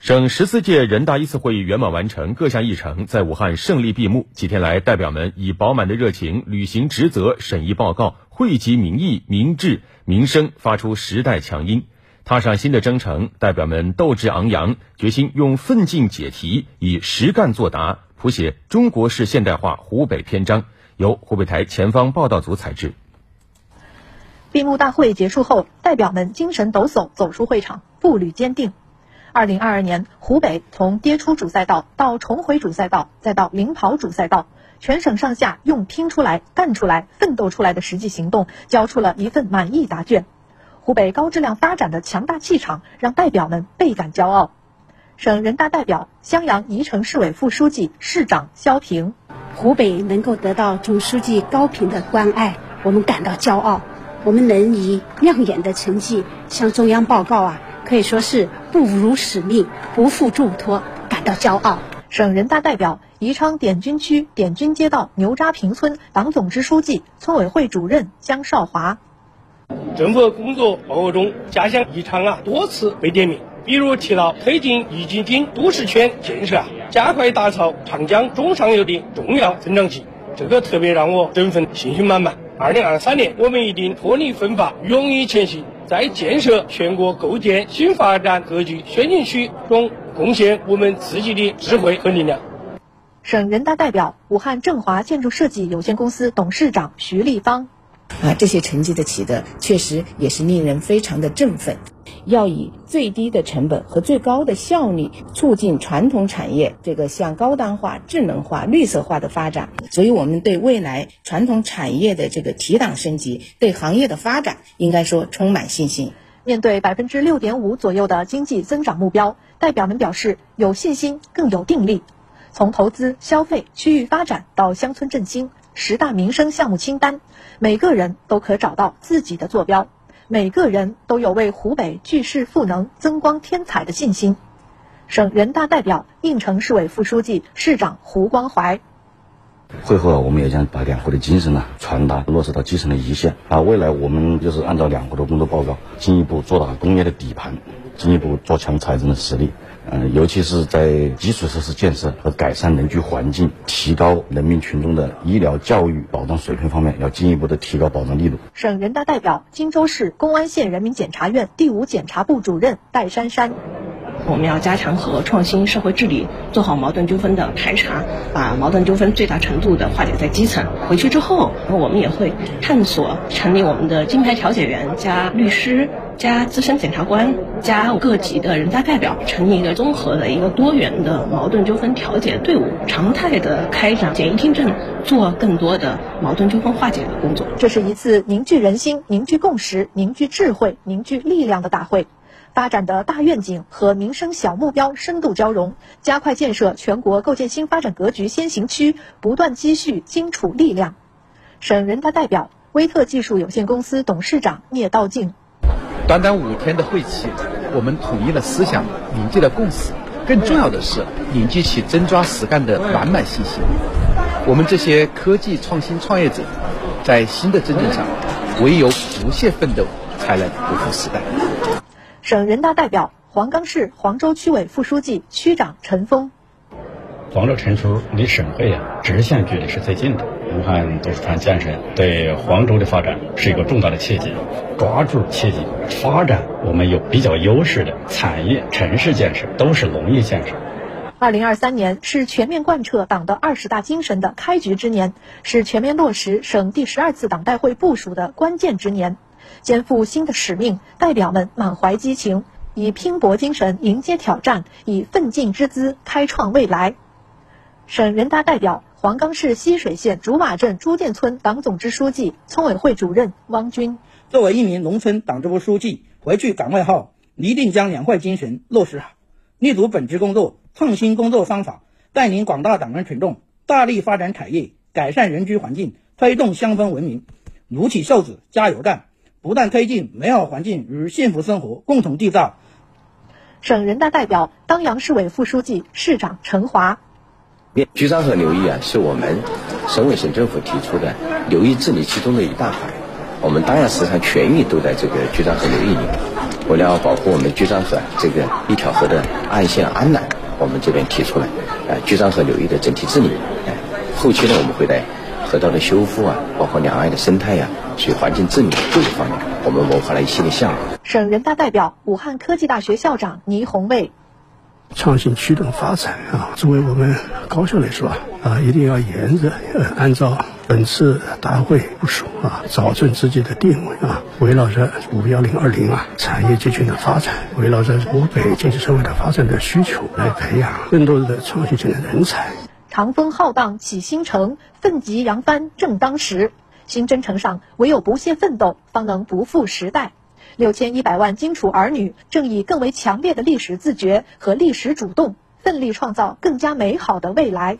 省十四届人大一次会议圆满完成，各项议程在武汉胜利闭幕。几天来，代表们以饱满的热情履行职责、审议报告、汇集民意、民智、民生，发出时代强音，踏上新的征程。代表们斗志昂扬，决心用奋进解题，以实干作答，谱写中国式现代化湖北篇章。由湖北台前方报道组采制。闭幕大会结束后，代表们精神抖擞走出会场，步履坚定。二零二二年，湖北从跌出主赛道到重回主赛道，再到领跑主赛道，全省上下用拼出来、干出来、奋斗出来的实际行动，交出了一份满意答卷。湖北高质量发展的强大气场，让代表们倍感骄傲。省人大代表、襄阳宜城市委副书记、市长肖平，湖北能够得到总书记高频的关爱，我们感到骄傲。我们能以亮眼的成绩向中央报告啊！可以说是不辱使命、不负重托，感到骄傲。省人大代表、宜昌点军区点军街道牛扎坪村党总支书记、村委会主任江少华。政府工作报告中，家乡宜昌啊多次被点名，比如提到推进宜京津都市圈建设啊，加快打造长江中上游的重要增长极，这个特别让我振奋，信心满满。二零二三年，我们一定脱离分化，勇于前行。在建设全国构建新发展格局先进区中贡献我们自己的智慧和力量。省人大代表、武汉振华建筑设计有限公司董事长徐立芳。啊，这些成绩的取得确实也是令人非常的振奋。要以最低的成本和最高的效率，促进传统产业这个向高端化、智能化、绿色化的发展。所以，我们对未来传统产业的这个提档升级，对行业的发展，应该说充满信心。面对百分之六点五左右的经济增长目标，代表们表示有信心，更有定力。从投资、消费、区域发展到乡村振兴，十大民生项目清单，每个人都可找到自己的坐标。每个人都有为湖北聚势赋能、增光添彩的信心。省人大代表、应城市委副书记、市长胡光怀。会后啊，我们也将把两会的精神呢传达落实到基层的一线啊。未来我们就是按照两会的工作报告，进一步做大工业的底盘，进一步做强财政的实力。嗯，尤其是在基础设施建设和改善人居环境、提高人民群众的医疗、教育保障水平方面，要进一步的提高保障力度。省人大代表、荆州市公安县人民检察院第五检察部主任戴珊珊。我们要加强和创新社会治理，做好矛盾纠纷的排查，把矛盾纠纷最大程度的化解在基层。回去之后，我们也会探索成立我们的金牌调解员加律师。加资深检察官，加各级的人大代表，成立一个综合的一个多元的矛盾纠纷调解队伍，常态的开展简易听证，做更多的矛盾纠纷化解的工作。这是一次凝聚人心、凝聚共识、凝聚智慧、凝聚力量的大会，发展的大愿景和民生小目标深度交融，加快建设全国构建新发展格局先行区，不断积蓄荆楚力量。省人大代表、威特技术有限公司董事长聂道静。短短五天的会期，我们统一了思想，凝聚了共识，更重要的是凝聚起真抓实干的满满信心。我们这些科技创新创业者，在新的征程上，唯有不懈奋斗，才能不负时代。省人大代表、黄冈市黄州区委副书记、区长陈峰。黄州城区离省会啊，直线距离是最近的。武汉都市圈建设对黄州的发展是一个重大的契机，抓住契机发展我们有比较优势的产业、城市建设，都是农业建设。二零二三年是全面贯彻党的二十大精神的开局之年，是全面落实省第十二次党代会部署的关键之年，肩负新的使命，代表们满怀激情，以拼搏精神迎接挑战，以奋进之姿开创未来。省人大代表、黄冈市浠水县竹马镇朱店村党总支书记、村委会主任汪军，作为一名农村党支部书记，回去岗位后，一定将两会精神落实好，立足本职工作，创新工作方法，带领广大党员群众大力发展产业，改善人居环境，推动乡村文明，撸起袖子加油干，不断推进美好环境与幸福生活共同缔造。省人大代表、当阳市委副书记、市长陈华。局长和流域啊，是我们省委省政府提出的流域治理其中的一大块。我们当阳市场全域都在这个局长和流域里面。为了保护我们居漳河这个一条河的岸线安澜，我们这边提出来呃居漳河流域的整体治理。后期呢，我们会在河道的修复啊，包括两岸的生态呀、水环境治理各个方面，我们谋划了一系列项目。省人大代表、武汉科技大学校长倪红卫。创新驱动发展啊，作为我们高校来说啊，一定要沿着呃按照本次大会部署啊，找准自己的定位啊，围绕着五幺零二零啊产业集群的发展，围绕着湖北经济社会的发展的需求来培养更多的创新型的人才。长风浩荡起新城，奋楫扬帆正当时。新征程上，唯有不懈奋斗，方能不负时代。六千一百万荆楚儿女正以更为强烈的历史自觉和历史主动，奋力创造更加美好的未来。